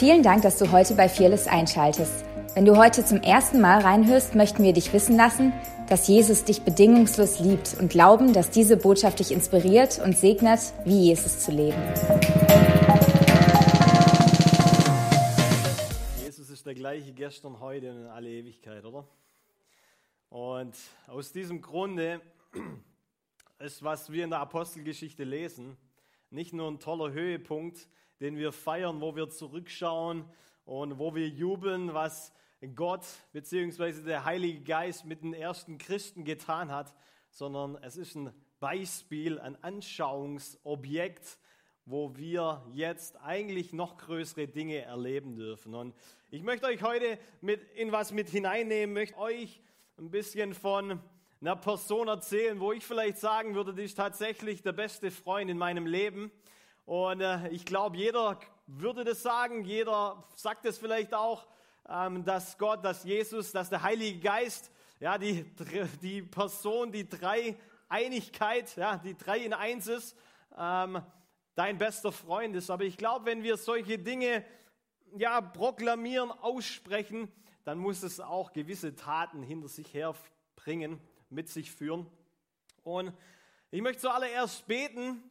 Vielen Dank, dass du heute bei Fearless einschaltest. Wenn du heute zum ersten Mal reinhörst, möchten wir dich wissen lassen, dass Jesus dich bedingungslos liebt und glauben, dass diese Botschaft dich inspiriert und segnet, wie Jesus zu leben. Jesus ist der gleiche gestern, heute und in alle Ewigkeit, oder? Und aus diesem Grunde ist, was wir in der Apostelgeschichte lesen, nicht nur ein toller Höhepunkt, den wir feiern, wo wir zurückschauen und wo wir jubeln, was Gott bzw. der Heilige Geist mit den ersten Christen getan hat, sondern es ist ein Beispiel, ein Anschauungsobjekt, wo wir jetzt eigentlich noch größere Dinge erleben dürfen. Und ich möchte euch heute mit, in was mit hineinnehmen, möchte euch ein bisschen von einer Person erzählen, wo ich vielleicht sagen würde, die ist tatsächlich der beste Freund in meinem Leben. Und äh, ich glaube, jeder würde das sagen, jeder sagt es vielleicht auch, ähm, dass Gott, dass Jesus, dass der Heilige Geist, ja, die, die Person, die Dreieinigkeit, ja, die drei in eins ist, ähm, dein bester Freund ist. Aber ich glaube, wenn wir solche Dinge ja, proklamieren, aussprechen, dann muss es auch gewisse Taten hinter sich herbringen, mit sich führen. Und ich möchte zuallererst beten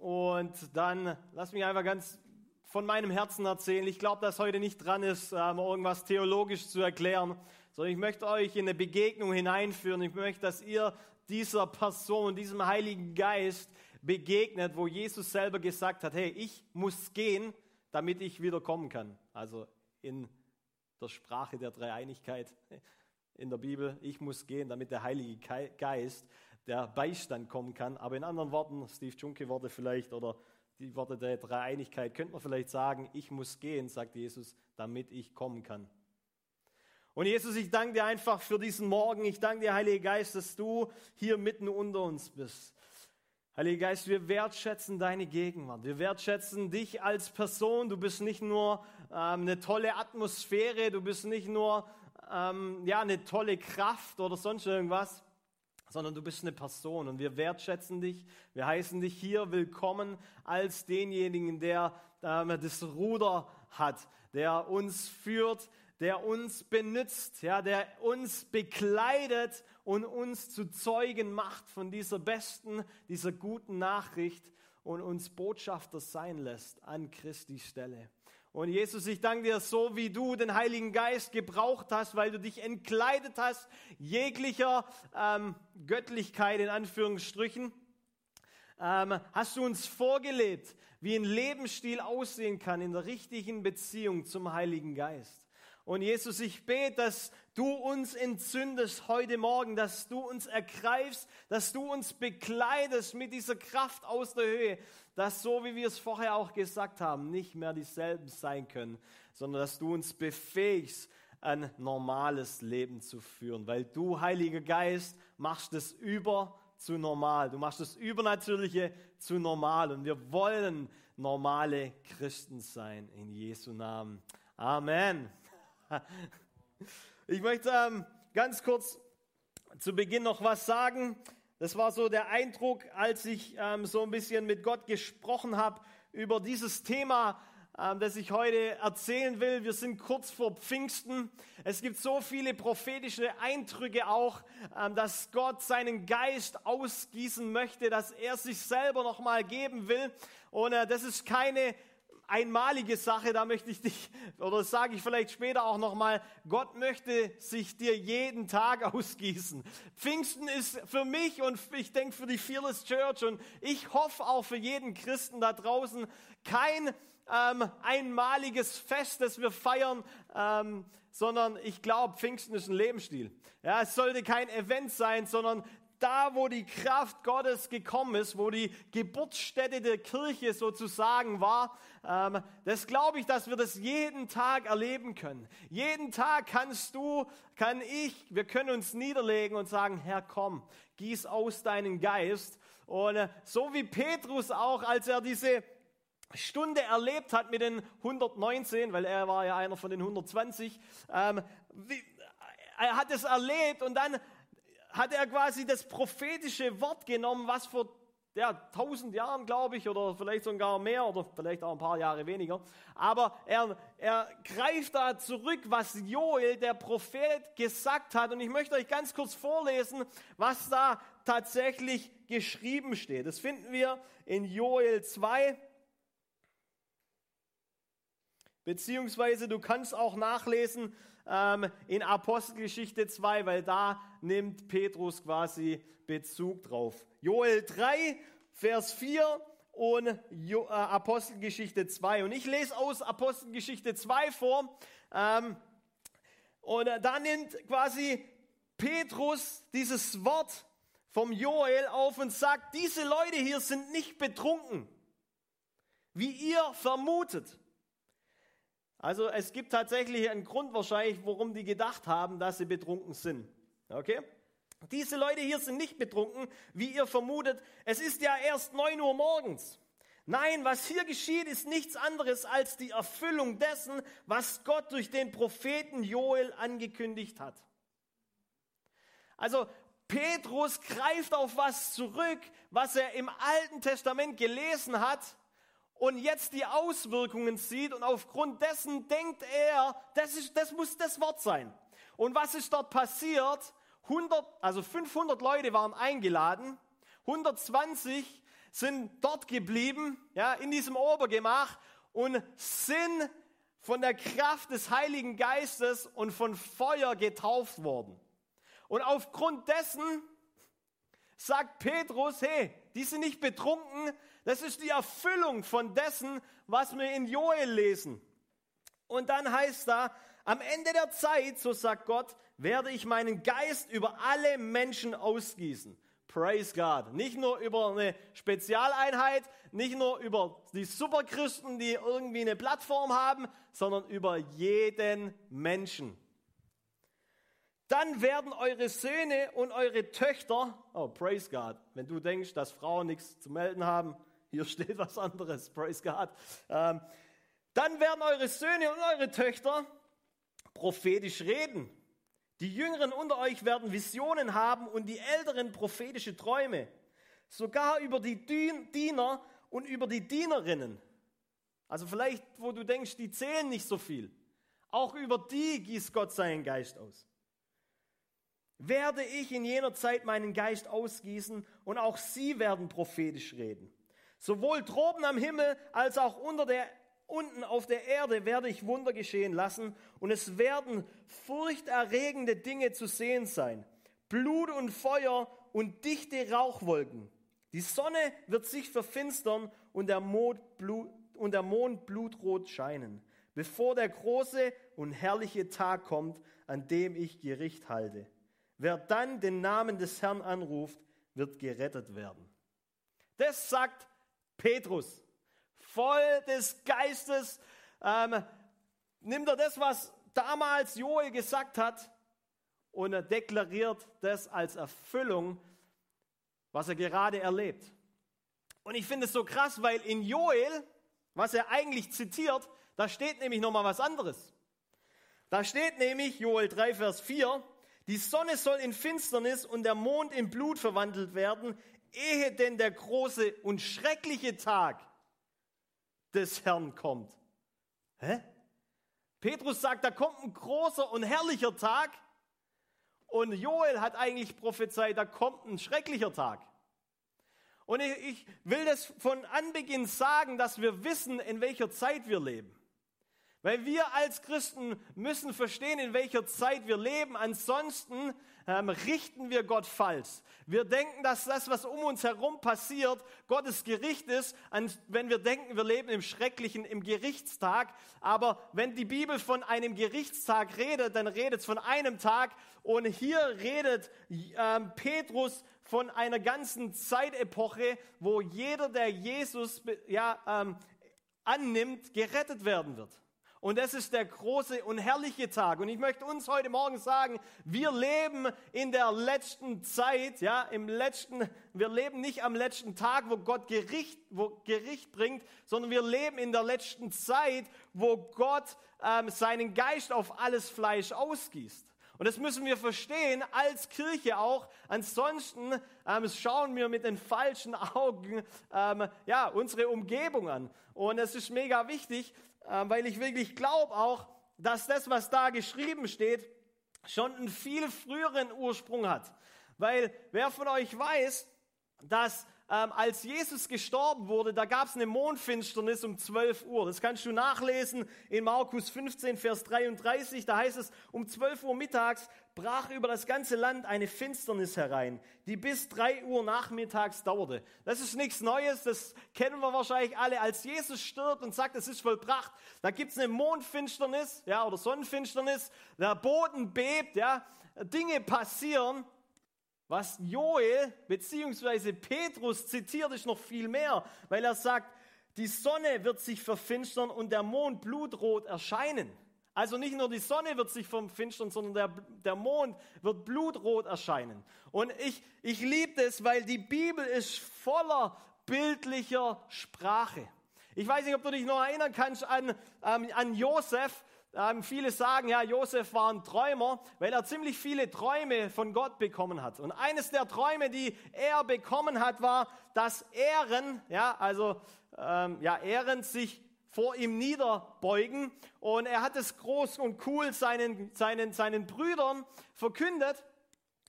und dann lass mich einfach ganz von meinem Herzen erzählen. Ich glaube, dass heute nicht dran ist, ähm, irgendwas theologisch zu erklären, sondern ich möchte euch in eine Begegnung hineinführen. Ich möchte, dass ihr dieser Person, diesem Heiligen Geist begegnet, wo Jesus selber gesagt hat, hey, ich muss gehen, damit ich wieder kommen kann. Also in der Sprache der Dreieinigkeit in der Bibel, ich muss gehen, damit der Heilige Geist, der Beistand kommen kann. Aber in anderen Worten, Steve Junke Worte vielleicht oder die Worte der Dreieinigkeit, könnte man vielleicht sagen, ich muss gehen, sagt Jesus, damit ich kommen kann. Und Jesus, ich danke dir einfach für diesen Morgen. Ich danke dir, Heiliger Geist, dass du hier mitten unter uns bist. Heiliger Geist, wir wertschätzen deine Gegenwart. Wir wertschätzen dich als Person. Du bist nicht nur ähm, eine tolle Atmosphäre, du bist nicht nur ähm, ja, eine tolle Kraft oder sonst irgendwas, sondern du bist eine Person und wir wertschätzen dich. Wir heißen dich hier willkommen als denjenigen, der ähm, das Ruder hat, der uns führt, der uns benützt, ja, der uns bekleidet und uns zu Zeugen macht von dieser besten, dieser guten Nachricht und uns Botschafter sein lässt an Christi Stelle. Und Jesus, ich danke dir, so wie du den Heiligen Geist gebraucht hast, weil du dich entkleidet hast, jeglicher ähm, Göttlichkeit in Anführungsstrichen, ähm, hast du uns vorgelebt, wie ein Lebensstil aussehen kann in der richtigen Beziehung zum Heiligen Geist. Und Jesus, ich bete, dass du uns entzündest heute Morgen, dass du uns ergreifst, dass du uns bekleidest mit dieser Kraft aus der Höhe, dass so wie wir es vorher auch gesagt haben, nicht mehr dieselben sein können, sondern dass du uns befähigst, ein normales Leben zu führen, weil du, Heiliger Geist, machst es über zu normal. Du machst das Übernatürliche zu normal und wir wollen normale Christen sein in Jesu Namen. Amen. Ich möchte ähm, ganz kurz zu Beginn noch was sagen. Das war so der Eindruck, als ich ähm, so ein bisschen mit Gott gesprochen habe über dieses Thema, ähm, das ich heute erzählen will. Wir sind kurz vor Pfingsten. Es gibt so viele prophetische Eindrücke auch, ähm, dass Gott seinen Geist ausgießen möchte, dass er sich selber nochmal geben will. Und äh, das ist keine einmalige Sache, da möchte ich dich, oder sage ich vielleicht später auch nochmal, Gott möchte sich dir jeden Tag ausgießen. Pfingsten ist für mich und ich denke für die Fearless Church und ich hoffe auch für jeden Christen da draußen kein ähm, einmaliges Fest, das wir feiern, ähm, sondern ich glaube, Pfingsten ist ein Lebensstil. Ja, es sollte kein Event sein, sondern da, wo die Kraft Gottes gekommen ist, wo die Geburtsstätte der Kirche sozusagen war, ähm, das glaube ich, dass wir das jeden Tag erleben können. Jeden Tag kannst du, kann ich, wir können uns niederlegen und sagen, Herr, komm, gieß aus deinen Geist. Und äh, so wie Petrus auch, als er diese Stunde erlebt hat mit den 119, weil er war ja einer von den 120, ähm, wie, er hat es erlebt und dann hat er quasi das prophetische Wort genommen, was vor ja, tausend Jahren, glaube ich, oder vielleicht sogar mehr oder vielleicht auch ein paar Jahre weniger. Aber er, er greift da zurück, was Joel, der Prophet, gesagt hat. Und ich möchte euch ganz kurz vorlesen, was da tatsächlich geschrieben steht. Das finden wir in Joel 2. Beziehungsweise du kannst auch nachlesen ähm, in Apostelgeschichte 2, weil da nimmt Petrus quasi Bezug drauf. Joel 3, Vers 4 und jo, äh, Apostelgeschichte 2. Und ich lese aus Apostelgeschichte 2 vor. Ähm, und äh, da nimmt quasi Petrus dieses Wort vom Joel auf und sagt, diese Leute hier sind nicht betrunken, wie ihr vermutet. Also es gibt tatsächlich einen Grund wahrscheinlich, warum die gedacht haben, dass sie betrunken sind. Okay? Diese Leute hier sind nicht betrunken, wie ihr vermutet. Es ist ja erst 9 Uhr morgens. Nein, was hier geschieht, ist nichts anderes als die Erfüllung dessen, was Gott durch den Propheten Joel angekündigt hat. Also Petrus greift auf was zurück, was er im Alten Testament gelesen hat und jetzt die Auswirkungen sieht und aufgrund dessen denkt er, das, ist, das muss das Wort sein. Und was ist dort passiert? 100, also 500 Leute waren eingeladen, 120 sind dort geblieben, ja, in diesem Obergemach und sind von der Kraft des Heiligen Geistes und von Feuer getauft worden. Und aufgrund dessen sagt Petrus, hey, die sind nicht betrunken, das ist die Erfüllung von dessen, was wir in Joel lesen. Und dann heißt da, am Ende der Zeit, so sagt Gott, werde ich meinen Geist über alle Menschen ausgießen. Praise God. Nicht nur über eine Spezialeinheit, nicht nur über die Superchristen, die irgendwie eine Plattform haben, sondern über jeden Menschen. Dann werden eure Söhne und eure Töchter, oh, praise God, wenn du denkst, dass Frauen nichts zu melden haben, hier steht was anderes, praise God. Ähm, dann werden eure Söhne und eure Töchter prophetisch reden. Die Jüngeren unter euch werden Visionen haben und die Älteren prophetische Träume. Sogar über die Diener und über die Dienerinnen. Also vielleicht, wo du denkst, die zählen nicht so viel. Auch über die gießt Gott seinen Geist aus. Werde ich in jener Zeit meinen Geist ausgießen und auch sie werden prophetisch reden. Sowohl droben am Himmel als auch unter der, unten auf der Erde werde ich Wunder geschehen lassen und es werden furchterregende Dinge zu sehen sein. Blut und Feuer und dichte Rauchwolken. Die Sonne wird sich verfinstern und der Blut, und der Mond blutrot scheinen, bevor der große und herrliche Tag kommt, an dem ich Gericht halte. Wer dann den Namen des Herrn anruft, wird gerettet werden. Das sagt Petrus, voll des Geistes, ähm, nimmt er das, was damals Joel gesagt hat, und er deklariert das als Erfüllung, was er gerade erlebt. Und ich finde es so krass, weil in Joel, was er eigentlich zitiert, da steht nämlich nochmal was anderes. Da steht nämlich Joel 3, Vers 4, die Sonne soll in Finsternis und der Mond in Blut verwandelt werden, ehe denn der große und schreckliche Tag des Herrn kommt. Hä? Petrus sagt, da kommt ein großer und herrlicher Tag. Und Joel hat eigentlich prophezeit, da kommt ein schrecklicher Tag. Und ich, ich will das von Anbeginn sagen, dass wir wissen, in welcher Zeit wir leben. Weil wir als Christen müssen verstehen, in welcher Zeit wir leben. Ansonsten ähm, richten wir Gott falsch. Wir denken, dass das, was um uns herum passiert, Gottes Gericht ist, wenn wir denken, wir leben im Schrecklichen, im Gerichtstag. Aber wenn die Bibel von einem Gerichtstag redet, dann redet es von einem Tag. Und hier redet ähm, Petrus von einer ganzen Zeitepoche, wo jeder, der Jesus ja, ähm, annimmt, gerettet werden wird. Und das ist der große und herrliche Tag. Und ich möchte uns heute Morgen sagen, wir leben in der letzten Zeit, ja, im letzten, wir leben nicht am letzten Tag, wo Gott Gericht, wo Gericht bringt, sondern wir leben in der letzten Zeit, wo Gott ähm, seinen Geist auf alles Fleisch ausgießt. Und das müssen wir verstehen als Kirche auch. Ansonsten ähm, schauen wir mit den falschen Augen ähm, ja, unsere Umgebung an. Und es ist mega wichtig, weil ich wirklich glaube auch, dass das, was da geschrieben steht, schon einen viel früheren Ursprung hat. Weil wer von euch weiß, dass ähm, als Jesus gestorben wurde, da gab es eine Mondfinsternis um 12 Uhr. Das kannst du nachlesen in Markus 15, Vers 33. Da heißt es, um 12 Uhr mittags brach über das ganze Land eine Finsternis herein, die bis 3 Uhr nachmittags dauerte. Das ist nichts Neues, das kennen wir wahrscheinlich alle. Als Jesus stirbt und sagt, es ist vollbracht, da gibt es eine Mondfinsternis ja, oder Sonnenfinsternis, der Boden bebt, ja, Dinge passieren was Joel bzw. Petrus zitiert, ist noch viel mehr, weil er sagt, die Sonne wird sich verfinstern und der Mond blutrot erscheinen. Also nicht nur die Sonne wird sich verfinstern, sondern der, der Mond wird blutrot erscheinen. Und ich, ich liebe das, weil die Bibel ist voller bildlicher Sprache. Ich weiß nicht, ob du dich noch erinnern kannst an, ähm, an Josef, ähm, viele sagen, ja, Josef war ein Träumer, weil er ziemlich viele Träume von Gott bekommen hat. Und eines der Träume, die er bekommen hat, war, dass Ehren, ja, also ähm, ja, Ehren sich vor ihm niederbeugen. Und er hat es groß und cool seinen, seinen, seinen Brüdern verkündet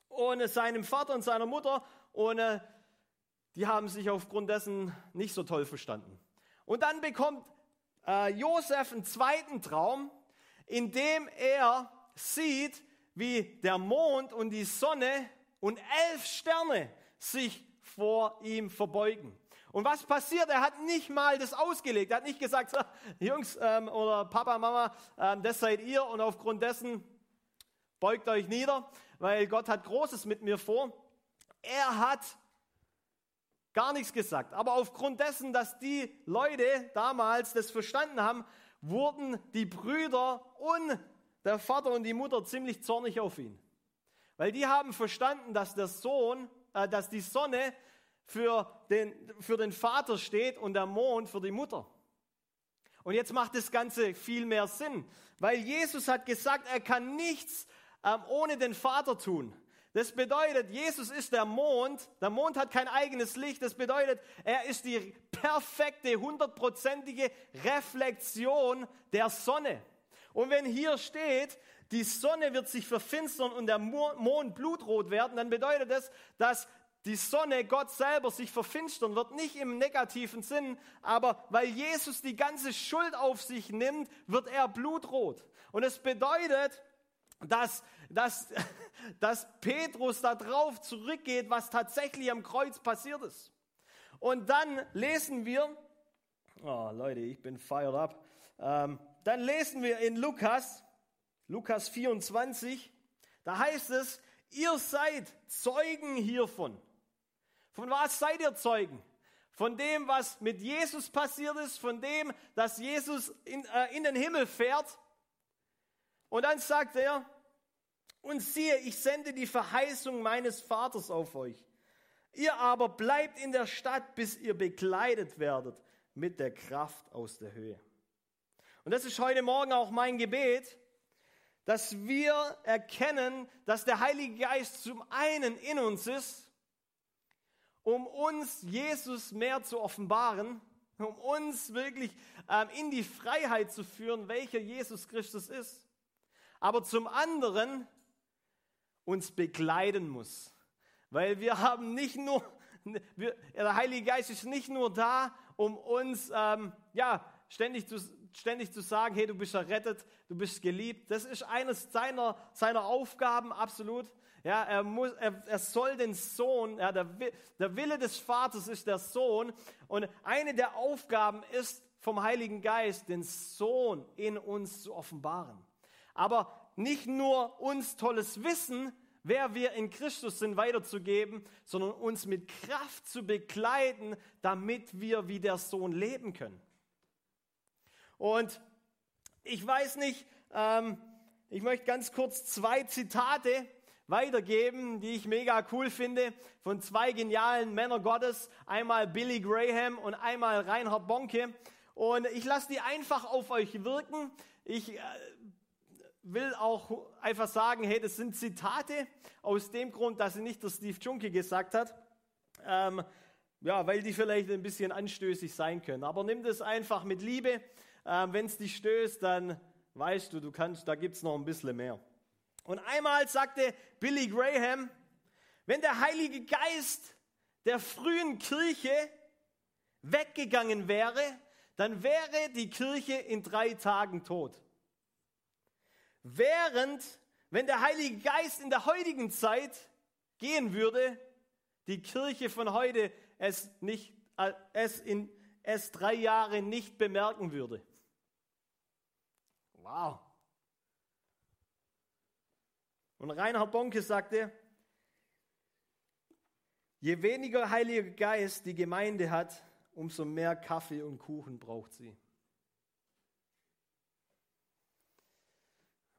und seinem Vater und seiner Mutter. Und äh, die haben sich aufgrund dessen nicht so toll verstanden. Und dann bekommt äh, Josef einen zweiten Traum indem er sieht, wie der Mond und die Sonne und elf Sterne sich vor ihm verbeugen. Und was passiert? Er hat nicht mal das ausgelegt. Er hat nicht gesagt, Jungs ähm, oder Papa, Mama, ähm, das seid ihr und aufgrund dessen beugt euch nieder, weil Gott hat Großes mit mir vor. Er hat gar nichts gesagt. Aber aufgrund dessen, dass die Leute damals das verstanden haben, wurden die Brüder und der Vater und die Mutter ziemlich zornig auf ihn. Weil die haben verstanden, dass der Sohn, äh, dass die Sonne für den, für den Vater steht und der Mond für die Mutter. Und jetzt macht das Ganze viel mehr Sinn, weil Jesus hat gesagt, er kann nichts ähm, ohne den Vater tun. Das bedeutet, Jesus ist der Mond. Der Mond hat kein eigenes Licht. Das bedeutet, er ist die perfekte, hundertprozentige Reflexion der Sonne. Und wenn hier steht, die Sonne wird sich verfinstern und der Mond blutrot werden, dann bedeutet das, dass die Sonne, Gott selber, sich verfinstern wird. Nicht im negativen Sinn, aber weil Jesus die ganze Schuld auf sich nimmt, wird er blutrot. Und es bedeutet, dass, dass, dass Petrus darauf zurückgeht, was tatsächlich am Kreuz passiert ist. Und dann lesen wir, oh Leute, ich bin fired up, ähm, dann lesen wir in Lukas, Lukas 24, da heißt es, ihr seid Zeugen hiervon. Von was seid ihr Zeugen? Von dem, was mit Jesus passiert ist, von dem, dass Jesus in, äh, in den Himmel fährt und dann sagt er, und siehe, ich sende die Verheißung meines Vaters auf euch. Ihr aber bleibt in der Stadt, bis ihr bekleidet werdet mit der Kraft aus der Höhe. Und das ist heute Morgen auch mein Gebet, dass wir erkennen, dass der Heilige Geist zum einen in uns ist, um uns Jesus mehr zu offenbaren, um uns wirklich ähm, in die Freiheit zu führen, welcher Jesus Christus ist aber zum anderen uns begleiten muss. Weil wir haben nicht nur, wir, der Heilige Geist ist nicht nur da, um uns ähm, ja, ständig, zu, ständig zu sagen, hey, du bist errettet, du bist geliebt. Das ist eines seiner, seiner Aufgaben, absolut. Ja, er, muss, er, er soll den Sohn, ja, der, der Wille des Vaters ist der Sohn. Und eine der Aufgaben ist vom Heiligen Geist, den Sohn in uns zu offenbaren aber nicht nur uns tolles Wissen, wer wir in Christus sind, weiterzugeben, sondern uns mit Kraft zu begleiten, damit wir wie der Sohn leben können. Und ich weiß nicht, ähm, ich möchte ganz kurz zwei Zitate weitergeben, die ich mega cool finde, von zwei genialen Männern Gottes, einmal Billy Graham und einmal Reinhard Bonke. Und ich lasse die einfach auf euch wirken. Ich äh, will auch einfach sagen, hey, das sind Zitate aus dem Grund, dass sie nicht der Steve Junke gesagt hat. Ähm, ja, weil die vielleicht ein bisschen anstößig sein können. Aber nimm das einfach mit Liebe. Ähm, Wenn es dich stößt, dann weißt du, du kannst, da gibt es noch ein bisschen mehr. Und einmal sagte Billy Graham, wenn der Heilige Geist der frühen Kirche weggegangen wäre, dann wäre die Kirche in drei Tagen tot. Während, wenn der Heilige Geist in der heutigen Zeit gehen würde, die Kirche von heute es, nicht, äh, es in es drei Jahre nicht bemerken würde. Wow. Und Reinhard Bonke sagte, je weniger Heiliger Geist die Gemeinde hat, umso mehr Kaffee und Kuchen braucht sie.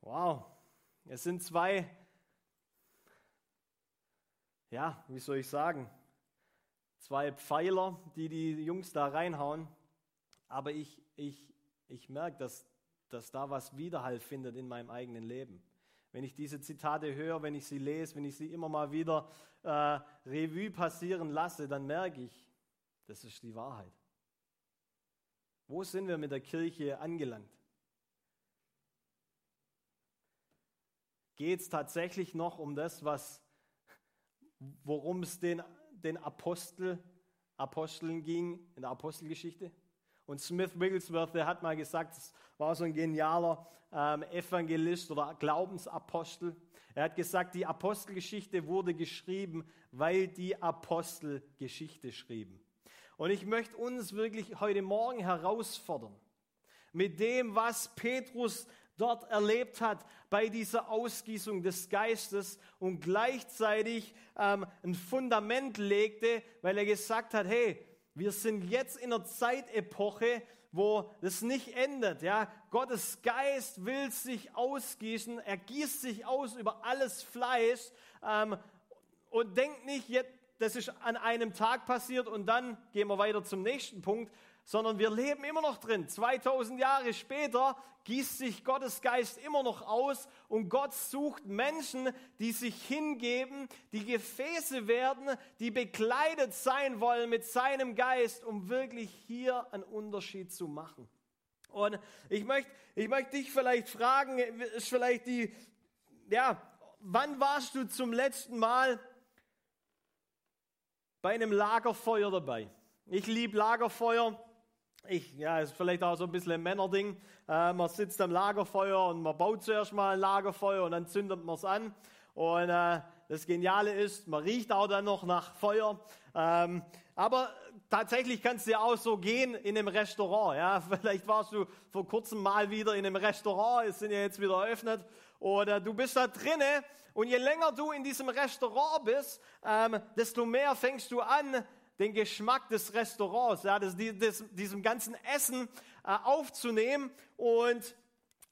Wow, es sind zwei, ja, wie soll ich sagen, zwei Pfeiler, die die Jungs da reinhauen. Aber ich, ich, ich merke, dass, dass da was Widerhall findet in meinem eigenen Leben. Wenn ich diese Zitate höre, wenn ich sie lese, wenn ich sie immer mal wieder äh, Revue passieren lasse, dann merke ich, das ist die Wahrheit. Wo sind wir mit der Kirche angelangt? Geht es tatsächlich noch um das, was, worum es den, den Apostel, Aposteln ging in der Apostelgeschichte? Und Smith Wigglesworth, der hat mal gesagt, es war so ein genialer ähm, Evangelist oder Glaubensapostel. Er hat gesagt, die Apostelgeschichte wurde geschrieben, weil die Apostel Geschichte schrieben. Und ich möchte uns wirklich heute Morgen herausfordern mit dem, was Petrus dort erlebt hat bei dieser Ausgießung des Geistes und gleichzeitig ähm, ein Fundament legte, weil er gesagt hat, hey, wir sind jetzt in einer Zeitepoche, wo das nicht endet. Ja? Gottes Geist will sich ausgießen, er gießt sich aus über alles Fleisch ähm, und denkt nicht, jetzt, das ist an einem Tag passiert und dann gehen wir weiter zum nächsten Punkt, sondern wir leben immer noch drin. 2000 Jahre später gießt sich Gottes Geist immer noch aus und Gott sucht Menschen, die sich hingeben, die Gefäße werden, die bekleidet sein wollen mit seinem Geist, um wirklich hier einen Unterschied zu machen. Und ich möchte, ich möchte dich vielleicht fragen, ist vielleicht die, ja, wann warst du zum letzten Mal bei einem Lagerfeuer dabei? Ich liebe Lagerfeuer. Ich, ja, ist vielleicht auch so ein bisschen ein Männerding. Äh, man sitzt am Lagerfeuer und man baut zuerst mal ein Lagerfeuer und dann zündet man es an. Und äh, das Geniale ist, man riecht auch dann noch nach Feuer. Ähm, aber tatsächlich kann es dir auch so gehen in einem Restaurant. Ja? Vielleicht warst du vor kurzem mal wieder in einem Restaurant, es sind ja jetzt wieder eröffnet. Oder du bist da drinnen und je länger du in diesem Restaurant bist, ähm, desto mehr fängst du an, den Geschmack des Restaurants, ja, des, des, diesem ganzen Essen äh, aufzunehmen. Und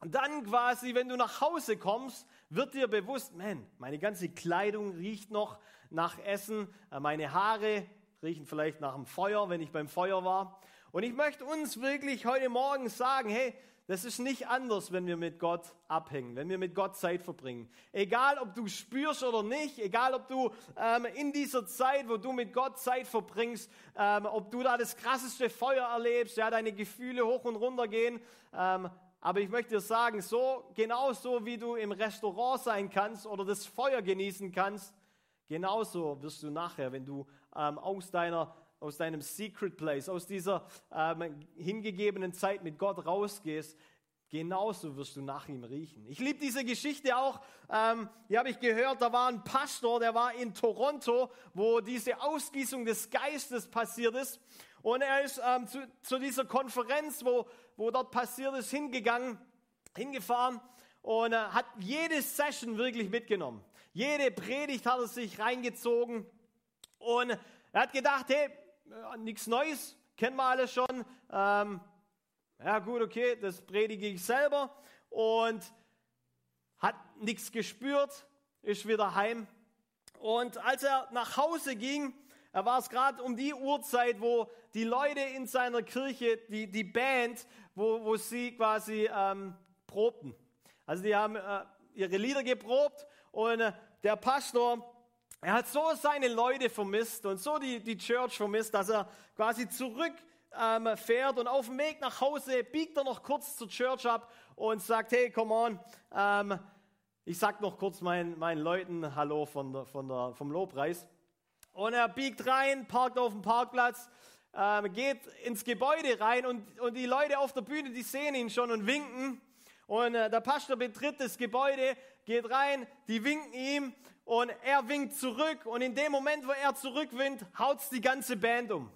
dann quasi, wenn du nach Hause kommst, wird dir bewusst, man, meine ganze Kleidung riecht noch nach Essen, äh, meine Haare riechen vielleicht nach dem Feuer, wenn ich beim Feuer war. Und ich möchte uns wirklich heute Morgen sagen, hey, das ist nicht anders, wenn wir mit Gott abhängen, wenn wir mit Gott Zeit verbringen. Egal, ob du spürst oder nicht, egal, ob du ähm, in dieser Zeit, wo du mit Gott Zeit verbringst, ähm, ob du da das krasseste Feuer erlebst, ja, deine Gefühle hoch und runter gehen. Ähm, aber ich möchte dir sagen, so genauso wie du im Restaurant sein kannst oder das Feuer genießen kannst, genauso wirst du nachher, wenn du ähm, aus deiner aus deinem Secret Place, aus dieser ähm, hingegebenen Zeit mit Gott rausgehst, genauso wirst du nach ihm riechen. Ich liebe diese Geschichte auch. Ähm, die habe ich gehört, da war ein Pastor, der war in Toronto, wo diese Ausgießung des Geistes passiert ist. Und er ist ähm, zu, zu, dieser Konferenz, wo, wo dort passiert ist, hingegangen, hingefahren und äh, hat jede Session wirklich mitgenommen. Jede Predigt hat er sich reingezogen und er hat gedacht, hey, äh, nichts Neues, kennen wir alles schon. Ähm, ja gut, okay, das predige ich selber und hat nichts gespürt, ist wieder heim. Und als er nach Hause ging, er war es gerade um die Uhrzeit, wo die Leute in seiner Kirche, die, die Band, wo, wo sie quasi ähm, probten. Also die haben äh, ihre Lieder geprobt und äh, der Pastor, er hat so seine Leute vermisst und so die, die Church vermisst, dass er quasi zurück ähm, und auf dem Weg nach Hause biegt er noch kurz zur Church ab und sagt, hey, come on, ähm, ich sag noch kurz meinen, meinen Leuten Hallo von der, von der, vom Lobpreis. Und er biegt rein, parkt auf dem Parkplatz, ähm, geht ins Gebäude rein und, und die Leute auf der Bühne, die sehen ihn schon und winken. Und äh, der Pastor betritt das Gebäude, geht rein, die winken ihm und er winkt zurück. Und in dem Moment, wo er zurückwinkt, haut's die ganze Band um.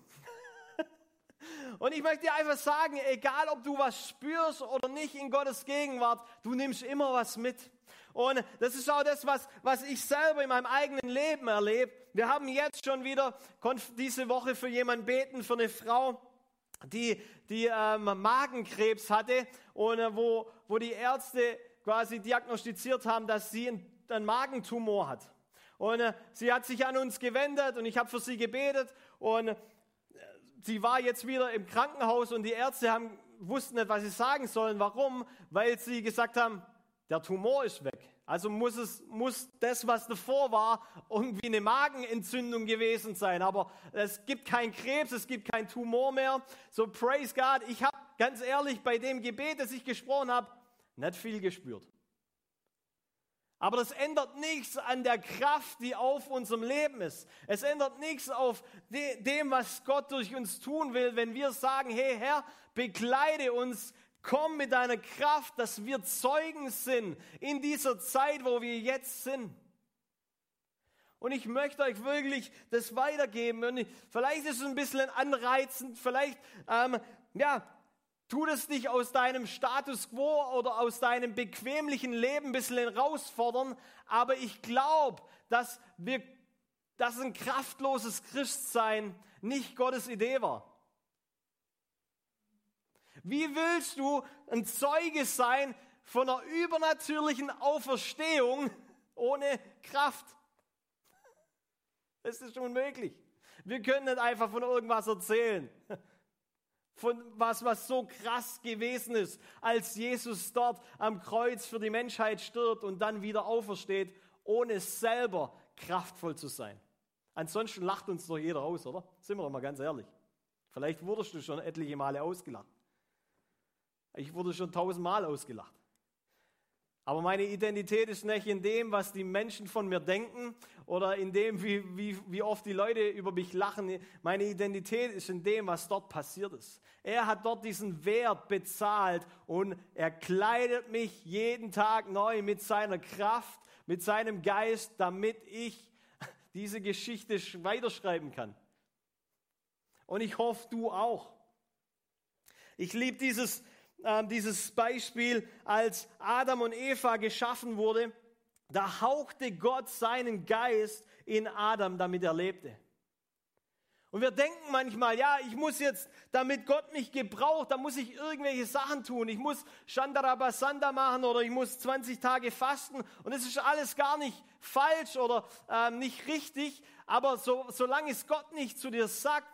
Und ich möchte dir einfach sagen, egal ob du was spürst oder nicht in Gottes Gegenwart, du nimmst immer was mit. Und das ist auch das, was, was ich selber in meinem eigenen Leben erlebe. Wir haben jetzt schon wieder diese Woche für jemanden beten, für eine Frau, die, die ähm, Magenkrebs hatte und äh, wo, wo die Ärzte quasi diagnostiziert haben, dass sie einen, einen Magentumor hat. Und äh, sie hat sich an uns gewendet und ich habe für sie gebetet und äh, sie war jetzt wieder im Krankenhaus und die Ärzte haben, wussten nicht, was sie sagen sollen. Warum? Weil sie gesagt haben, der Tumor ist weg. Also muss es, muss das, was davor war, irgendwie eine Magenentzündung gewesen sein. Aber es gibt keinen Krebs, es gibt keinen Tumor mehr. So praise God. Ich habe ganz ehrlich bei dem Gebet, das ich gesprochen habe, nicht viel gespürt. Aber das ändert nichts an der Kraft, die auf unserem Leben ist. Es ändert nichts auf dem, was Gott durch uns tun will, wenn wir sagen, hey Herr, bekleide uns, komm mit deiner Kraft, dass wir Zeugen sind in dieser Zeit, wo wir jetzt sind. Und ich möchte euch wirklich das weitergeben. Und vielleicht ist es ein bisschen anreizend, vielleicht ähm, ja, Tu es dich aus deinem Status quo oder aus deinem bequemlichen Leben ein bisschen herausfordern, aber ich glaube, dass dass ein kraftloses Christsein nicht Gottes Idee war. Wie willst du ein Zeuge sein von einer übernatürlichen Auferstehung ohne Kraft? Das ist unmöglich. Wir können nicht einfach von irgendwas erzählen von was, was so krass gewesen ist, als Jesus dort am Kreuz für die Menschheit stirbt und dann wieder aufersteht, ohne selber kraftvoll zu sein. Ansonsten lacht uns doch jeder aus, oder? Sind wir doch mal ganz ehrlich. Vielleicht wurdest du schon etliche Male ausgelacht. Ich wurde schon tausendmal ausgelacht. Aber meine Identität ist nicht in dem, was die Menschen von mir denken oder in dem, wie, wie, wie oft die Leute über mich lachen. Meine Identität ist in dem, was dort passiert ist. Er hat dort diesen Wert bezahlt und er kleidet mich jeden Tag neu mit seiner Kraft, mit seinem Geist, damit ich diese Geschichte weiterschreiben kann. Und ich hoffe, du auch. Ich liebe dieses äh, dieses Beispiel, als Adam und Eva geschaffen wurde, da hauchte Gott seinen Geist in Adam, damit er lebte. Und wir denken manchmal, ja, ich muss jetzt, damit Gott mich gebraucht, da muss ich irgendwelche Sachen tun. Ich muss Shandarabasanda machen oder ich muss 20 Tage fasten. Und es ist alles gar nicht falsch oder äh, nicht richtig. Aber so, solange es Gott nicht zu dir sagt,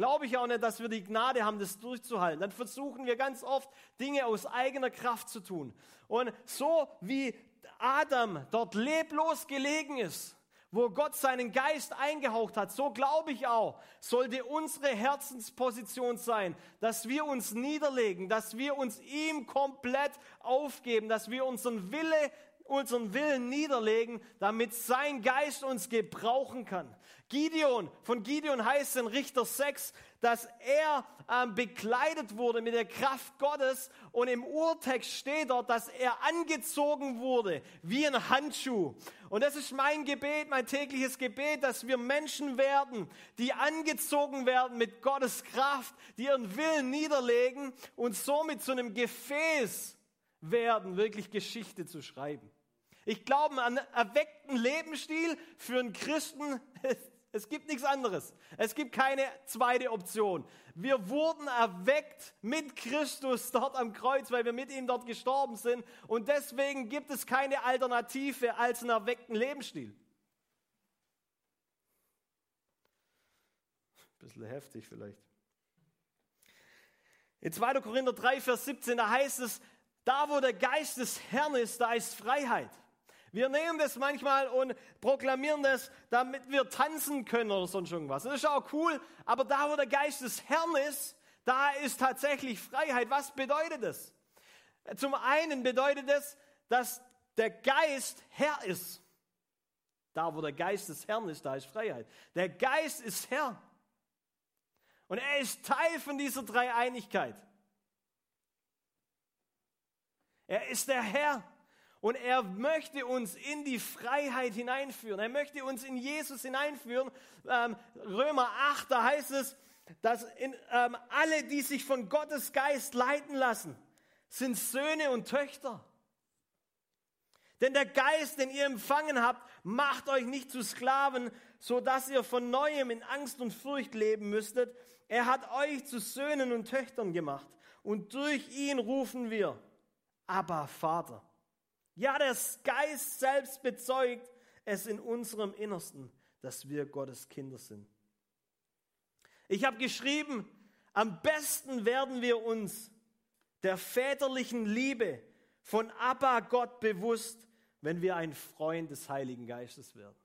glaube ich auch nicht, dass wir die Gnade haben, das durchzuhalten. Dann versuchen wir ganz oft, Dinge aus eigener Kraft zu tun. Und so wie Adam dort leblos gelegen ist, wo Gott seinen Geist eingehaucht hat, so glaube ich auch, sollte unsere Herzensposition sein, dass wir uns niederlegen, dass wir uns ihm komplett aufgeben, dass wir unseren Wille unseren Willen niederlegen, damit sein Geist uns gebrauchen kann. Gideon, von Gideon heißt in Richter 6, dass er ähm, bekleidet wurde mit der Kraft Gottes und im Urtext steht dort, dass er angezogen wurde wie ein Handschuh. Und das ist mein Gebet, mein tägliches Gebet, dass wir Menschen werden, die angezogen werden mit Gottes Kraft, die ihren Willen niederlegen und somit zu einem Gefäß werden, wirklich Geschichte zu schreiben. Ich glaube an erweckten Lebensstil für einen Christen. Es gibt nichts anderes. Es gibt keine zweite Option. Wir wurden erweckt mit Christus dort am Kreuz, weil wir mit ihm dort gestorben sind. Und deswegen gibt es keine Alternative als einen erweckten Lebensstil. Bisschen heftig vielleicht. In 2. Korinther 3, Vers 17, da heißt es, Da, wo der Geist des Herrn ist, da ist Freiheit. Wir nehmen das manchmal und proklamieren das, damit wir tanzen können oder sonst irgendwas. Das ist auch cool, aber da, wo der Geist des Herrn ist, da ist tatsächlich Freiheit. Was bedeutet das? Zum einen bedeutet es, dass der Geist Herr ist. Da, wo der Geist des Herrn ist, da ist Freiheit. Der Geist ist Herr. Und er ist Teil von dieser Dreieinigkeit. Er ist der Herr. Und er möchte uns in die Freiheit hineinführen. Er möchte uns in Jesus hineinführen. Ähm, Römer 8, da heißt es, dass in, ähm, alle, die sich von Gottes Geist leiten lassen, sind Söhne und Töchter. Denn der Geist, den ihr empfangen habt, macht euch nicht zu Sklaven, so dass ihr von neuem in Angst und Furcht leben müsstet. Er hat euch zu Söhnen und Töchtern gemacht. Und durch ihn rufen wir, aber Vater. Ja, der Geist selbst bezeugt es in unserem Innersten, dass wir Gottes Kinder sind. Ich habe geschrieben, am besten werden wir uns der väterlichen Liebe von Abba Gott bewusst, wenn wir ein Freund des Heiligen Geistes werden.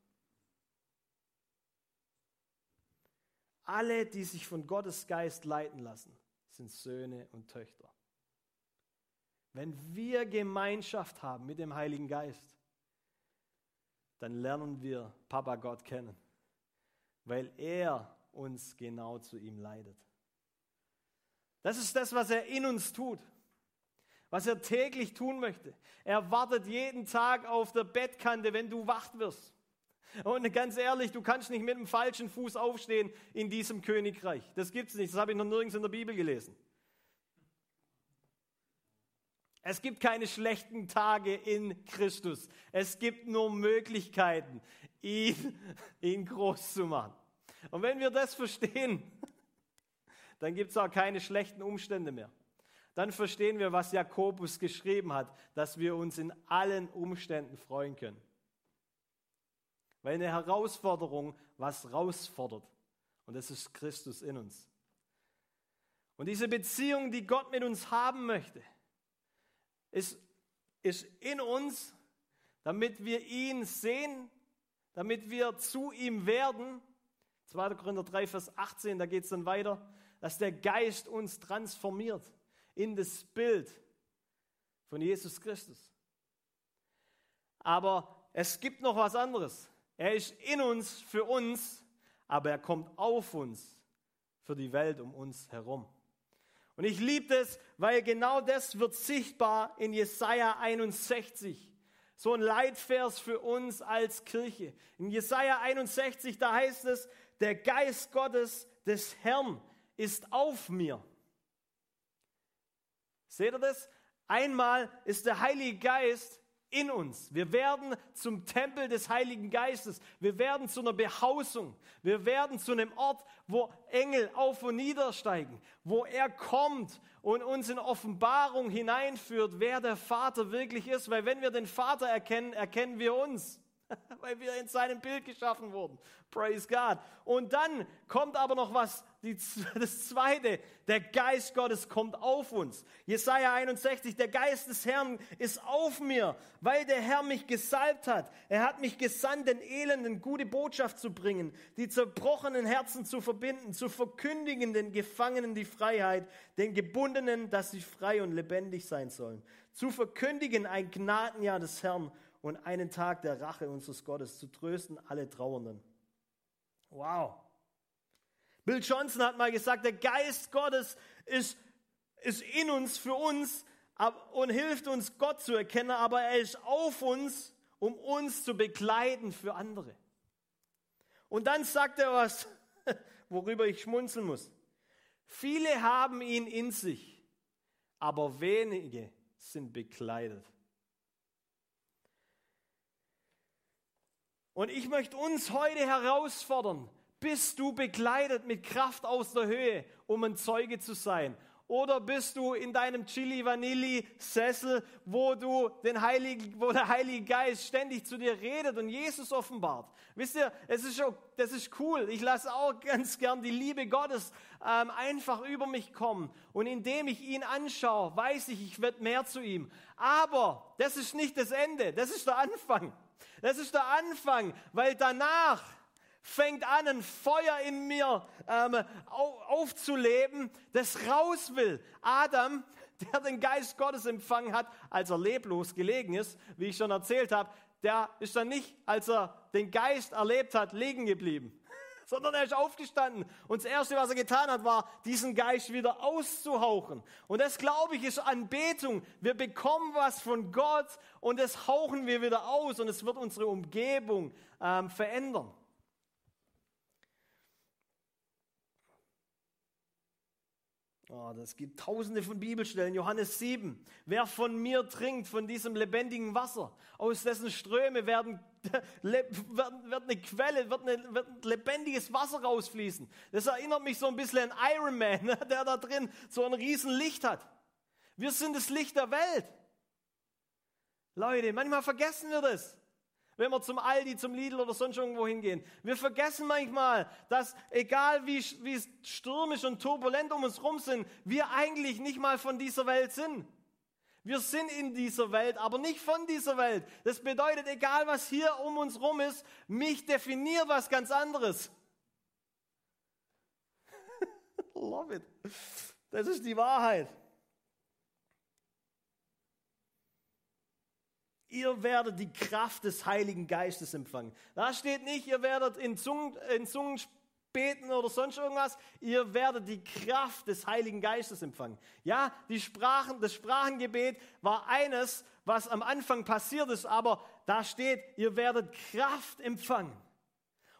Alle, die sich von Gottes Geist leiten lassen, sind Söhne und Töchter. Wenn wir Gemeinschaft haben mit dem Heiligen Geist, dann lernen wir Papa Gott kennen, weil er uns genau zu ihm leidet. Das ist das, was er in uns tut, was er täglich tun möchte. Er wartet jeden Tag auf der Bettkante, wenn du wach wirst. Und ganz ehrlich, du kannst nicht mit dem falschen Fuß aufstehen in diesem Königreich. Das gibt es nicht. Das habe ich noch nirgends in der Bibel gelesen. Es gibt keine schlechten Tage in Christus. Es gibt nur Möglichkeiten, ihn, ihn groß zu machen. Und wenn wir das verstehen, dann gibt es auch keine schlechten Umstände mehr. Dann verstehen wir, was Jakobus geschrieben hat, dass wir uns in allen Umständen freuen können. Weil eine Herausforderung was herausfordert. Und das ist Christus in uns. Und diese Beziehung, die Gott mit uns haben möchte, ist, ist in uns, damit wir ihn sehen, damit wir zu ihm werden. 2. Korinther 3, Vers 18, da geht es dann weiter, dass der Geist uns transformiert in das Bild von Jesus Christus. Aber es gibt noch was anderes. Er ist in uns für uns, aber er kommt auf uns für die Welt um uns herum. Und ich liebe das, weil genau das wird sichtbar in Jesaja 61. So ein Leitvers für uns als Kirche. In Jesaja 61, da heißt es, der Geist Gottes des Herrn ist auf mir. Seht ihr das? Einmal ist der Heilige Geist in uns. Wir werden zum Tempel des Heiligen Geistes. Wir werden zu einer Behausung. Wir werden zu einem Ort, wo Engel auf und niedersteigen, wo er kommt und uns in Offenbarung hineinführt, wer der Vater wirklich ist. Weil wenn wir den Vater erkennen, erkennen wir uns. weil wir in seinem Bild geschaffen wurden. Praise God. Und dann kommt aber noch was, die, das zweite, der Geist Gottes kommt auf uns. Jesaja 61, der Geist des Herrn ist auf mir, weil der Herr mich gesalbt hat. Er hat mich gesandt, den Elenden gute Botschaft zu bringen, die zerbrochenen Herzen zu verbinden, zu verkündigen den Gefangenen die Freiheit, den Gebundenen, dass sie frei und lebendig sein sollen, zu verkündigen ein Gnadenjahr des Herrn und einen Tag der Rache unseres Gottes zu trösten alle Trauernden. Wow. Bill Johnson hat mal gesagt, der Geist Gottes ist, ist in uns, für uns und hilft uns, Gott zu erkennen, aber er ist auf uns, um uns zu begleiten für andere. Und dann sagt er was, worüber ich schmunzeln muss. Viele haben ihn in sich, aber wenige sind bekleidet. Und ich möchte uns heute herausfordern, bist du begleitet mit Kraft aus der Höhe, um ein Zeuge zu sein? Oder bist du in deinem Chili Vanilli Sessel, wo du den Heiligen, wo der Heilige Geist ständig zu dir redet und Jesus offenbart? Wisst ihr, es ist schon, das ist cool. Ich lasse auch ganz gern die Liebe Gottes ähm, einfach über mich kommen. Und indem ich ihn anschaue, weiß ich, ich werde mehr zu ihm. Aber das ist nicht das Ende. Das ist der Anfang. Das ist der Anfang, weil danach fängt an, ein Feuer in mir ähm, aufzuleben, das raus will. Adam, der den Geist Gottes empfangen hat, als er leblos gelegen ist, wie ich schon erzählt habe, der ist dann nicht, als er den Geist erlebt hat, liegen geblieben, sondern er ist aufgestanden. Und das Erste, was er getan hat, war, diesen Geist wieder auszuhauchen. Und das, glaube ich, ist Anbetung. Wir bekommen was von Gott und das hauchen wir wieder aus und es wird unsere Umgebung ähm, verändern. Oh, das gibt tausende von Bibelstellen. Johannes 7. Wer von mir trinkt, von diesem lebendigen Wasser, aus dessen Ströme werden, wird, eine Quelle, wird, eine, wird lebendiges Wasser rausfließen. Das erinnert mich so ein bisschen an Iron Man, der da drin so ein riesen Licht hat. Wir sind das Licht der Welt. Leute, manchmal vergessen wir das wenn wir zum Aldi, zum Lidl oder sonst irgendwo hingehen. Wir vergessen manchmal, dass egal wie, wie stürmisch und turbulent um uns rum sind, wir eigentlich nicht mal von dieser Welt sind. Wir sind in dieser Welt, aber nicht von dieser Welt. Das bedeutet, egal was hier um uns rum ist, mich definiert was ganz anderes. Love it. Das ist die Wahrheit. Ihr werdet die Kraft des Heiligen Geistes empfangen. Da steht nicht, ihr werdet in Zungen, in Zungen beten oder sonst irgendwas. Ihr werdet die Kraft des Heiligen Geistes empfangen. Ja, die Sprachen, das Sprachengebet war eines, was am Anfang passiert ist, aber da steht, ihr werdet Kraft empfangen.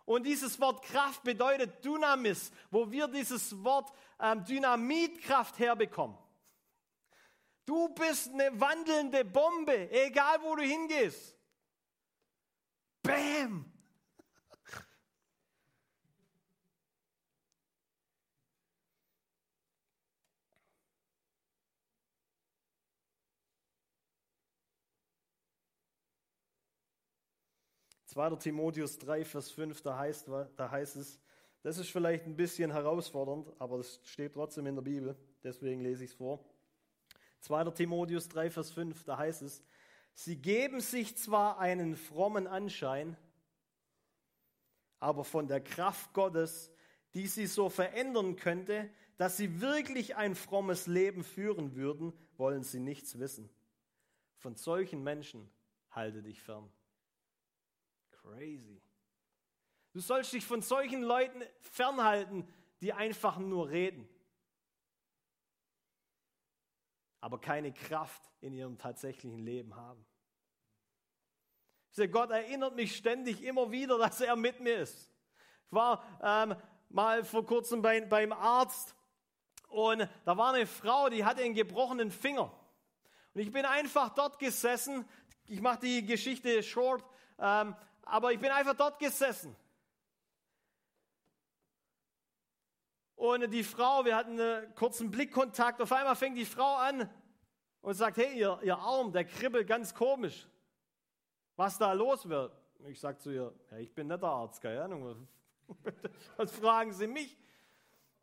Und dieses Wort Kraft bedeutet Dynamis, wo wir dieses Wort ähm, Dynamitkraft herbekommen. Du bist eine wandelnde Bombe, egal wo du hingehst. Bam! Zweiter Timotheus 3, Vers 5, da heißt, da heißt es, das ist vielleicht ein bisschen herausfordernd, aber es steht trotzdem in der Bibel, deswegen lese ich es vor. 2. Timotheus 3, Vers 5, da heißt es, sie geben sich zwar einen frommen Anschein, aber von der Kraft Gottes, die sie so verändern könnte, dass sie wirklich ein frommes Leben führen würden, wollen sie nichts wissen. Von solchen Menschen halte dich fern. Crazy. Du sollst dich von solchen Leuten fernhalten, die einfach nur reden. Aber keine Kraft in ihrem tatsächlichen Leben haben. Gott erinnert mich ständig immer wieder, dass er mit mir ist. Ich war ähm, mal vor kurzem bei, beim Arzt und da war eine Frau, die hatte einen gebrochenen Finger. Und ich bin einfach dort gesessen. Ich mache die Geschichte short, ähm, aber ich bin einfach dort gesessen. Und die Frau, wir hatten einen kurzen Blickkontakt. Auf einmal fängt die Frau an und sagt, hey, ihr, ihr Arm, der kribbelt ganz komisch. Was da los wird? Ich sage zu ihr, ja, ich bin nicht der Arzt, keine Ahnung. Was fragen Sie mich?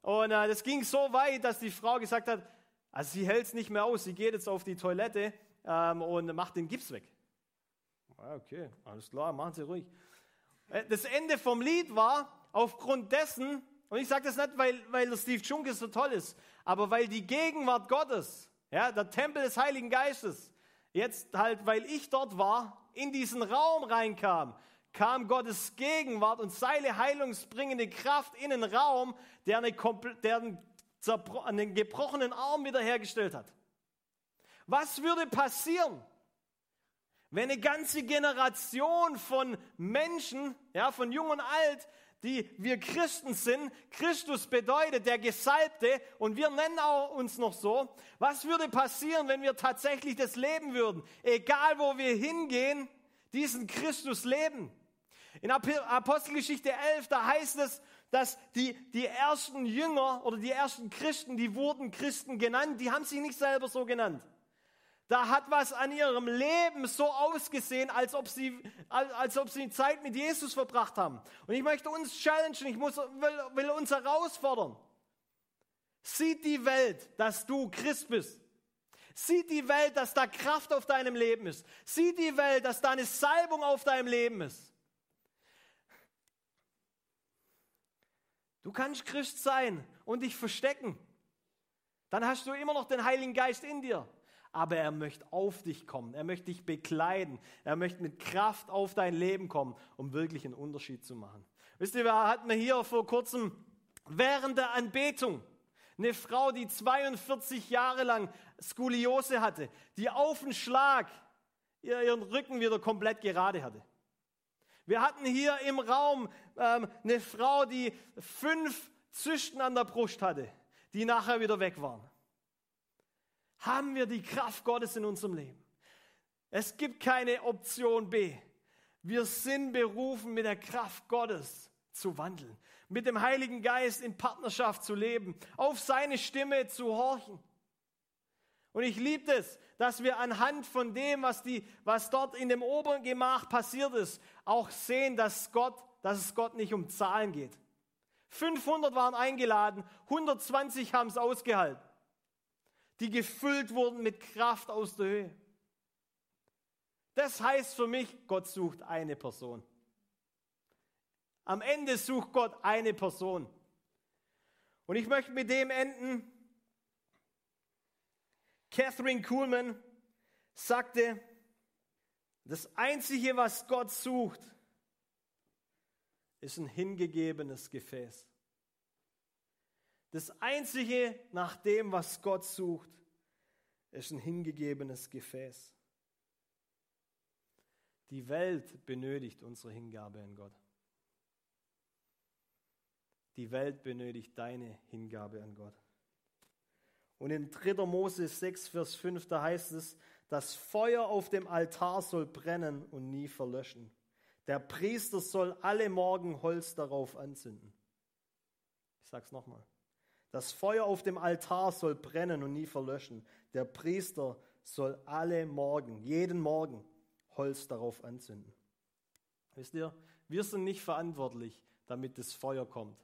Und äh, das ging so weit, dass die Frau gesagt hat, also sie hält es nicht mehr aus, sie geht jetzt auf die Toilette ähm, und macht den Gips weg. Okay, alles klar, machen Sie ruhig. Äh, das Ende vom Lied war, aufgrund dessen, und ich sage das nicht, weil, weil der Steve Junke so toll ist, aber weil die Gegenwart Gottes, ja, der Tempel des Heiligen Geistes, jetzt halt, weil ich dort war, in diesen Raum reinkam, kam Gottes Gegenwart und seine heilungsbringende Kraft in den Raum, der, eine, der einen, einen gebrochenen Arm wiederhergestellt hat. Was würde passieren, wenn eine ganze Generation von Menschen, ja, von jung und alt, die wir Christen sind. Christus bedeutet der Gesalbte und wir nennen auch uns noch so. Was würde passieren, wenn wir tatsächlich das leben würden? Egal wo wir hingehen, diesen Christus leben. In Apostelgeschichte 11, da heißt es, dass die, die ersten Jünger oder die ersten Christen, die wurden Christen genannt, die haben sich nicht selber so genannt. Da hat was an ihrem Leben so ausgesehen, als ob sie, als ob sie Zeit mit Jesus verbracht haben. Und ich möchte uns challengen, ich muss, will, will uns herausfordern. Sieht die Welt, dass du Christ bist? Sieht die Welt, dass da Kraft auf deinem Leben ist? Sieht die Welt, dass da eine Salbung auf deinem Leben ist? Du kannst Christ sein und dich verstecken. Dann hast du immer noch den Heiligen Geist in dir. Aber er möchte auf dich kommen. Er möchte dich bekleiden. Er möchte mit Kraft auf dein Leben kommen, um wirklich einen Unterschied zu machen. Wisst ihr, wer hat mir hier vor kurzem während der Anbetung eine Frau, die 42 Jahre lang Skoliose hatte, die auf den Schlag ihren Rücken wieder komplett gerade hatte. Wir hatten hier im Raum ähm, eine Frau, die fünf Zysten an der Brust hatte, die nachher wieder weg waren. Haben wir die Kraft Gottes in unserem Leben? Es gibt keine Option B. Wir sind berufen, mit der Kraft Gottes zu wandeln, mit dem Heiligen Geist in Partnerschaft zu leben, auf seine Stimme zu horchen. Und ich liebe es, dass wir anhand von dem, was, die, was dort in dem oberen Gemach passiert ist, auch sehen, dass, Gott, dass es Gott nicht um Zahlen geht. 500 waren eingeladen, 120 haben es ausgehalten, die gefüllt wurden mit Kraft aus der Höhe. Das heißt für mich, Gott sucht eine Person. Am Ende sucht Gott eine Person. Und ich möchte mit dem enden. Catherine Kuhlman sagte, das Einzige, was Gott sucht, ist ein hingegebenes Gefäß. Das Einzige nach dem, was Gott sucht, ist ein hingegebenes Gefäß. Die Welt benötigt unsere Hingabe an Gott. Die Welt benötigt deine Hingabe an Gott. Und in 3. Mose 6, Vers 5, da heißt es, das Feuer auf dem Altar soll brennen und nie verlöschen. Der Priester soll alle Morgen Holz darauf anzünden. Ich sage es nochmal. Das Feuer auf dem Altar soll brennen und nie verlöschen. Der Priester soll alle Morgen, jeden Morgen Holz darauf anzünden. Wisst ihr, wir sind nicht verantwortlich, damit das Feuer kommt.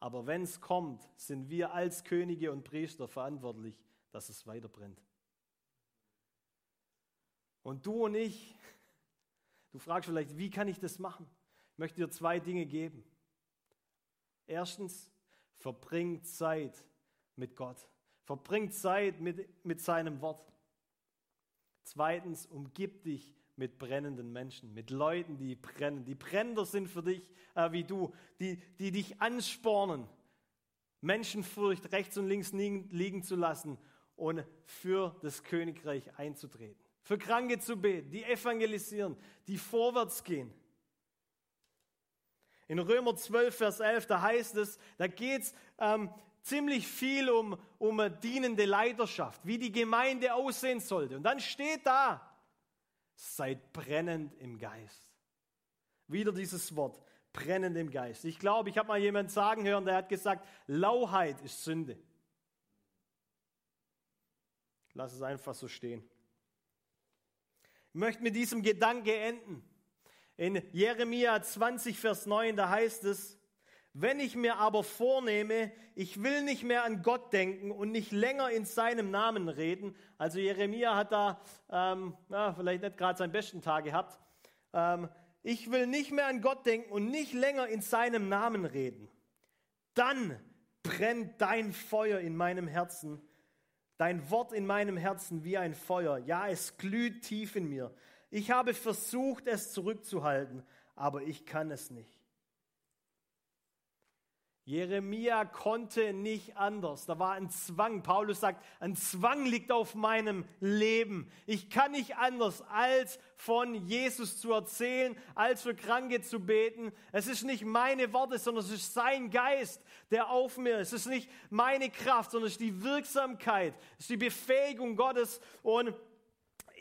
Aber wenn es kommt, sind wir als Könige und Priester verantwortlich, dass es weiter brennt. Und du und ich, du fragst vielleicht, wie kann ich das machen? Ich möchte dir zwei Dinge geben. Erstens, verbring Zeit mit Gott. Verbring Zeit mit, mit seinem Wort. Zweitens, umgib dich mit brennenden Menschen, mit Leuten, die brennen, die brennender sind für dich äh, wie du, die, die dich anspornen, Menschenfurcht rechts und links liegen, liegen zu lassen und für das Königreich einzutreten. Für Kranke zu beten, die evangelisieren, die vorwärts gehen. In Römer 12, Vers 11, da heißt es, da geht es ähm, ziemlich viel um, um eine dienende Leiterschaft, wie die Gemeinde aussehen sollte. Und dann steht da, seid brennend im Geist. Wieder dieses Wort, brennend im Geist. Ich glaube, ich habe mal jemanden sagen hören, der hat gesagt, Lauheit ist Sünde. Lass es einfach so stehen. Ich möchte mit diesem Gedanke enden. In Jeremia 20, Vers 9, da heißt es, wenn ich mir aber vornehme, ich will nicht mehr an Gott denken und nicht länger in seinem Namen reden, also Jeremia hat da ähm, ja, vielleicht nicht gerade seinen besten Tag gehabt, ähm, ich will nicht mehr an Gott denken und nicht länger in seinem Namen reden, dann brennt dein Feuer in meinem Herzen, dein Wort in meinem Herzen wie ein Feuer. Ja, es glüht tief in mir. Ich habe versucht, es zurückzuhalten, aber ich kann es nicht. Jeremia konnte nicht anders. Da war ein Zwang. Paulus sagt, ein Zwang liegt auf meinem Leben. Ich kann nicht anders, als von Jesus zu erzählen, als für Kranke zu beten. Es ist nicht meine Worte, sondern es ist sein Geist, der auf mir ist. Es ist nicht meine Kraft, sondern es ist die Wirksamkeit, es ist die Befähigung Gottes. Und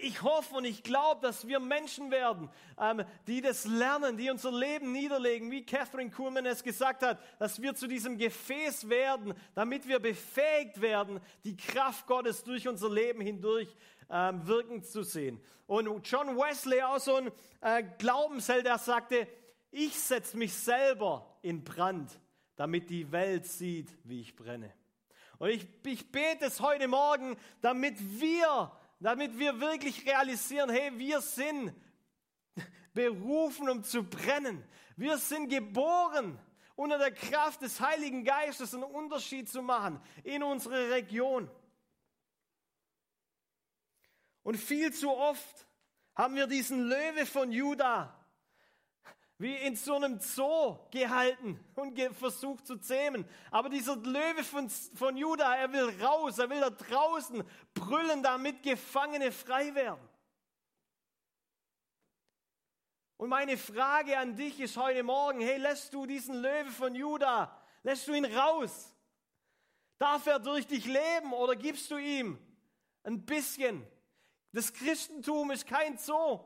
ich hoffe und ich glaube, dass wir Menschen werden, ähm, die das lernen, die unser Leben niederlegen, wie Catherine Kuhlmann es gesagt hat, dass wir zu diesem Gefäß werden, damit wir befähigt werden, die Kraft Gottes durch unser Leben hindurch ähm, wirken zu sehen. Und John Wesley, auch so ein äh, Glaubensheld, der sagte, ich setze mich selber in Brand, damit die Welt sieht, wie ich brenne. Und ich, ich bete es heute Morgen, damit wir damit wir wirklich realisieren, hey, wir sind berufen, um zu brennen. Wir sind geboren, unter der Kraft des Heiligen Geistes einen Unterschied zu machen in unserer Region. Und viel zu oft haben wir diesen Löwe von Judah wie in so einem Zoo gehalten und versucht zu zähmen. Aber dieser Löwe von, von Juda, er will raus, er will da draußen brüllen, damit Gefangene frei werden. Und meine Frage an dich ist heute Morgen, hey, lässt du diesen Löwe von Juda, lässt du ihn raus? Darf er durch dich leben oder gibst du ihm ein bisschen? Das Christentum ist kein Zoo.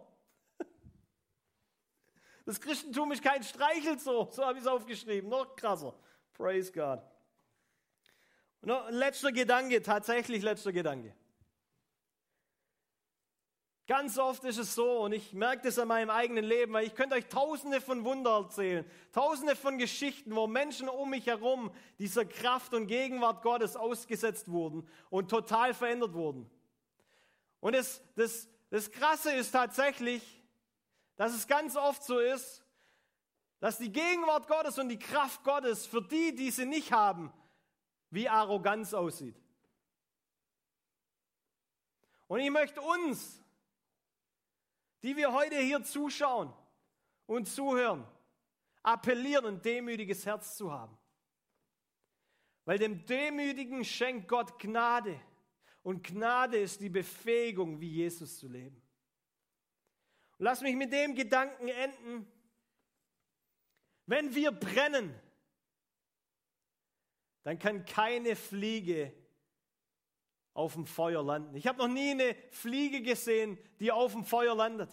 Das Christentum ist kein Streichelzoo, so habe ich es aufgeschrieben. Noch krasser. Praise God. Und noch ein letzter Gedanke, tatsächlich letzter Gedanke. Ganz oft ist es so, und ich merke das an meinem eigenen Leben, weil ich könnte euch tausende von Wunder erzählen, tausende von Geschichten, wo Menschen um mich herum dieser Kraft und Gegenwart Gottes ausgesetzt wurden und total verändert wurden. Und das, das, das Krasse ist tatsächlich, dass es ganz oft so ist, dass die Gegenwart Gottes und die Kraft Gottes für die, die sie nicht haben, wie Arroganz aussieht. Und ich möchte uns, die wir heute hier zuschauen und zuhören, appellieren, ein demütiges Herz zu haben. Weil dem Demütigen schenkt Gott Gnade. Und Gnade ist die Befähigung, wie Jesus zu leben. Lass mich mit dem Gedanken enden. Wenn wir brennen, dann kann keine Fliege auf dem Feuer landen. Ich habe noch nie eine Fliege gesehen, die auf dem Feuer landet.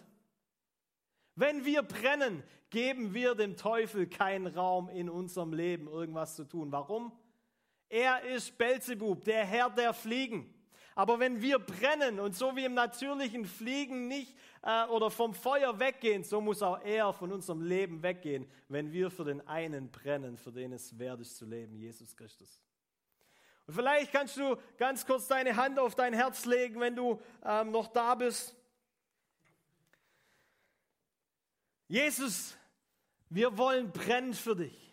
Wenn wir brennen, geben wir dem Teufel keinen Raum in unserem Leben, irgendwas zu tun. Warum? Er ist Belzebub, der Herr der Fliegen. Aber wenn wir brennen und so wie im natürlichen Fliegen nicht äh, oder vom Feuer weggehen, so muss auch er von unserem Leben weggehen, wenn wir für den einen brennen, für den es wert ist zu leben, Jesus Christus. Und vielleicht kannst du ganz kurz deine Hand auf dein Herz legen, wenn du ähm, noch da bist. Jesus, wir wollen brennen für dich.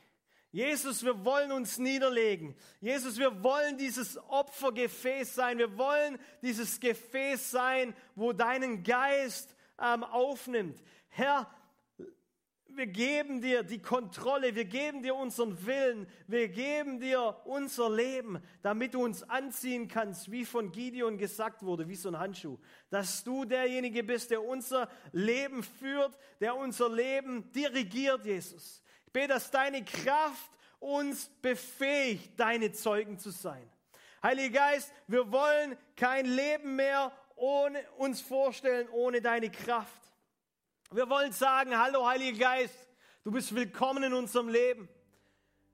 Jesus, wir wollen uns niederlegen. Jesus, wir wollen dieses Opfergefäß sein. Wir wollen dieses Gefäß sein, wo deinen Geist ähm, aufnimmt. Herr, wir geben dir die Kontrolle, wir geben dir unseren Willen, wir geben dir unser Leben, damit du uns anziehen kannst, wie von Gideon gesagt wurde, wie so ein Handschuh. Dass du derjenige bist, der unser Leben führt, der unser Leben dirigiert, Jesus bete, dass deine Kraft uns befähigt, deine Zeugen zu sein. Heiliger Geist, wir wollen kein Leben mehr ohne uns vorstellen, ohne deine Kraft. Wir wollen sagen, hallo Heiliger Geist, du bist willkommen in unserem Leben.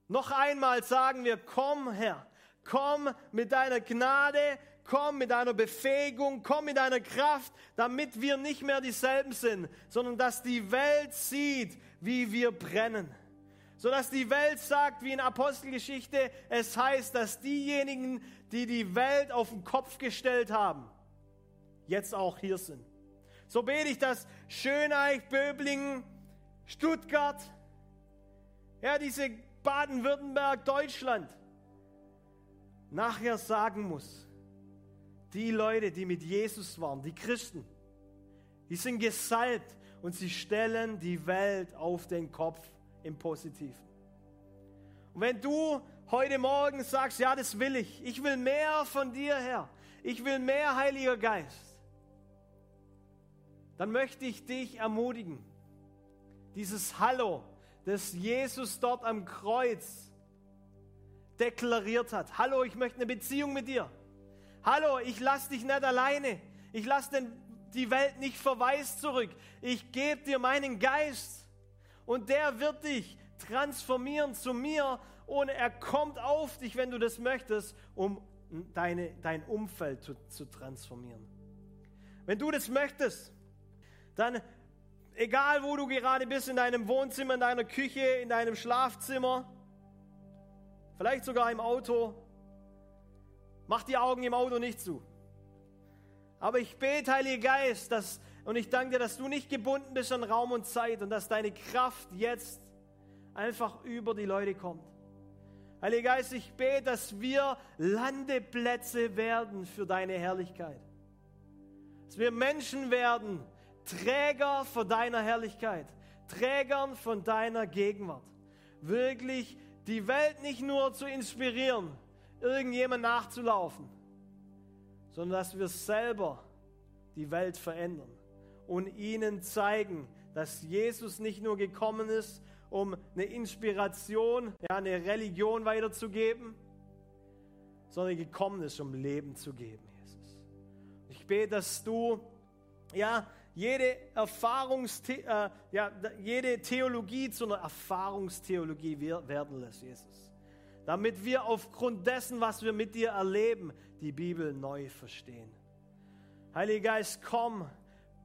Noch einmal sagen wir, komm Herr, komm mit deiner Gnade, komm mit deiner Befähigung, komm mit deiner Kraft, damit wir nicht mehr dieselben sind, sondern dass die Welt sieht, wie wir brennen sodass die Welt sagt, wie in Apostelgeschichte, es heißt, dass diejenigen, die die Welt auf den Kopf gestellt haben, jetzt auch hier sind. So bete ich, dass Schöneich, Böblingen, Stuttgart, ja, diese Baden-Württemberg, Deutschland, nachher sagen muss, die Leute, die mit Jesus waren, die Christen, die sind gesalbt und sie stellen die Welt auf den Kopf im Positiven. Und wenn du heute Morgen sagst, ja, das will ich, ich will mehr von dir, Herr, ich will mehr, Heiliger Geist, dann möchte ich dich ermutigen, dieses Hallo, das Jesus dort am Kreuz deklariert hat. Hallo, ich möchte eine Beziehung mit dir. Hallo, ich lasse dich nicht alleine. Ich lasse die Welt nicht verweist zurück. Ich gebe dir meinen Geist und der wird dich transformieren zu mir und er kommt auf dich, wenn du das möchtest, um deine, dein Umfeld zu, zu transformieren. Wenn du das möchtest, dann egal wo du gerade bist, in deinem Wohnzimmer, in deiner Küche, in deinem Schlafzimmer, vielleicht sogar im Auto, mach die Augen im Auto nicht zu. Aber ich bete, Heiliger Geist, dass, und ich danke dir, dass du nicht gebunden bist an Raum und Zeit und dass deine Kraft jetzt einfach über die Leute kommt. Heiliger Geist, ich bete, dass wir Landeplätze werden für deine Herrlichkeit. Dass wir Menschen werden, Träger von deiner Herrlichkeit, Trägern von deiner Gegenwart. Wirklich die Welt nicht nur zu inspirieren, irgendjemand nachzulaufen, sondern dass wir selber die Welt verändern und ihnen zeigen, dass Jesus nicht nur gekommen ist, um eine Inspiration, ja, eine Religion weiterzugeben, sondern gekommen ist, um Leben zu geben, Jesus. Ich bete, dass du ja, jede Erfahrungsthe äh, ja, jede Theologie zu einer Erfahrungstheologie werden lässt, Jesus. Damit wir aufgrund dessen, was wir mit dir erleben, die Bibel neu verstehen. Heiliger Geist, komm,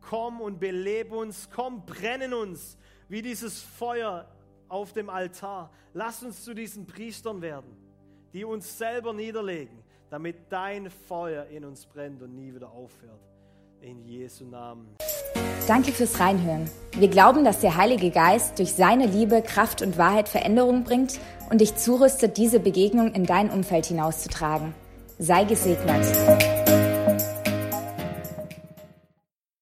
komm und belebe uns, komm, brennen uns wie dieses Feuer auf dem Altar. Lass uns zu diesen Priestern werden, die uns selber niederlegen, damit dein Feuer in uns brennt und nie wieder aufhört. In Jesu Namen. Danke fürs Reinhören. Wir glauben, dass der Heilige Geist durch seine Liebe, Kraft und Wahrheit Veränderung bringt und dich zurüstet, diese Begegnung in dein Umfeld hinauszutragen. Sei gesegnet.